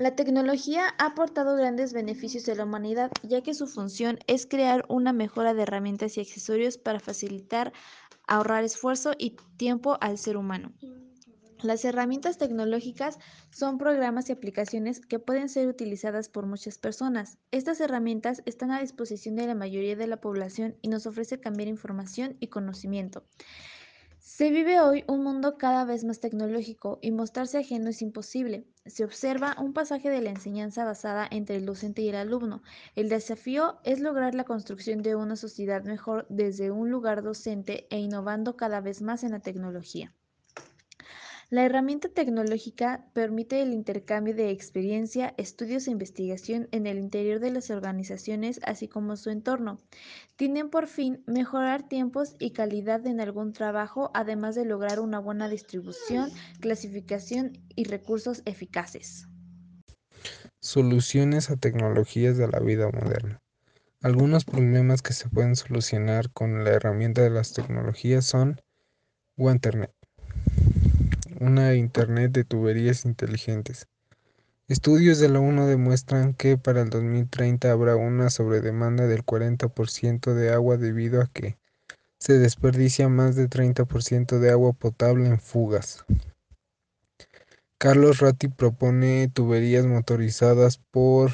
La tecnología ha aportado grandes beneficios a la humanidad, ya que su función es crear una mejora de herramientas y accesorios para facilitar, ahorrar esfuerzo y tiempo al ser humano. Las herramientas tecnológicas son programas y aplicaciones que pueden ser utilizadas por muchas personas. Estas herramientas están a disposición de la mayoría de la población y nos ofrece cambiar información y conocimiento. Se vive hoy un mundo cada vez más tecnológico y mostrarse ajeno es imposible. Se observa un pasaje de la enseñanza basada entre el docente y el alumno. El desafío es lograr la construcción de una sociedad mejor desde un lugar docente e innovando cada vez más en la tecnología. La herramienta tecnológica permite el intercambio de experiencia, estudios e investigación en el interior de las organizaciones, así como su entorno. Tienen por fin mejorar tiempos y calidad en algún trabajo, además de lograr una buena distribución, clasificación y recursos eficaces. Soluciones a tecnologías de la vida moderna. Algunos problemas que se pueden solucionar con la herramienta de las tecnologías son Internet una Internet de tuberías inteligentes. Estudios de la ONU demuestran que para el 2030 habrá una sobredemanda del 40% de agua debido a que se desperdicia más de 30% de agua potable en fugas. Carlos Ratti propone tuberías motorizadas por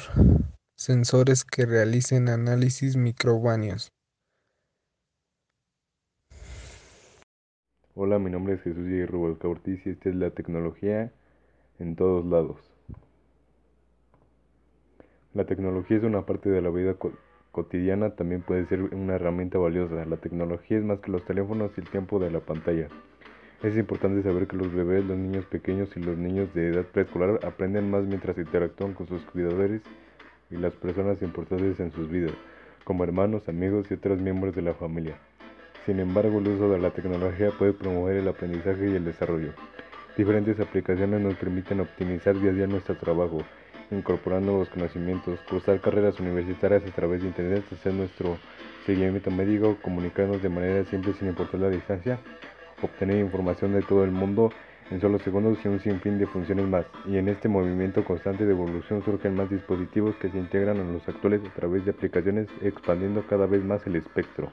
sensores que realicen análisis microbanos. Hola, mi nombre es Jesús Y. Rubalca Ortiz y esta es la tecnología en todos lados. La tecnología es una parte de la vida cotidiana, también puede ser una herramienta valiosa. La tecnología es más que los teléfonos y el tiempo de la pantalla. Es importante saber que los bebés, los niños pequeños y los niños de edad preescolar aprenden más mientras interactúan con sus cuidadores y las personas importantes en sus vidas, como hermanos, amigos y otros miembros de la familia. Sin embargo, el uso de la tecnología puede promover el aprendizaje y el desarrollo. Diferentes aplicaciones nos permiten optimizar día a día nuestro trabajo, incorporando nuevos conocimientos, cursar carreras universitarias a través de Internet, hacer nuestro seguimiento médico, comunicarnos de manera simple sin importar la distancia, obtener información de todo el mundo en solo segundos y un sinfín de funciones más. Y en este movimiento constante de evolución surgen más dispositivos que se integran a los actuales a través de aplicaciones, expandiendo cada vez más el espectro.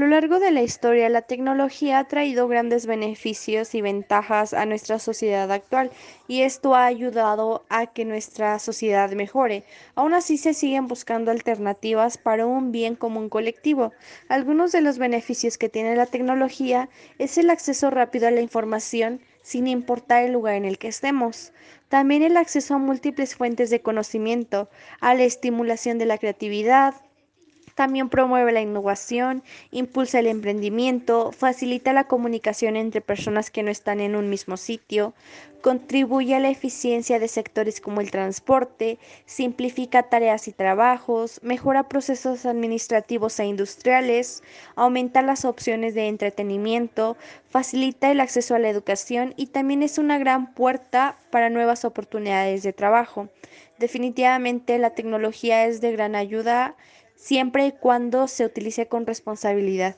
A lo largo de la historia, la tecnología ha traído grandes beneficios y ventajas a nuestra sociedad actual y esto ha ayudado a que nuestra sociedad mejore. Aún así se siguen buscando alternativas para un bien común colectivo. Algunos de los beneficios que tiene la tecnología es el acceso rápido a la información sin importar el lugar en el que estemos. También el acceso a múltiples fuentes de conocimiento, a la estimulación de la creatividad, también promueve la innovación, impulsa el emprendimiento, facilita la comunicación entre personas que no están en un mismo sitio, contribuye a la eficiencia de sectores como el transporte, simplifica tareas y trabajos, mejora procesos administrativos e industriales, aumenta las opciones de entretenimiento, facilita el acceso a la educación y también es una gran puerta para nuevas oportunidades de trabajo. Definitivamente la tecnología es de gran ayuda siempre y cuando se utilice con responsabilidad.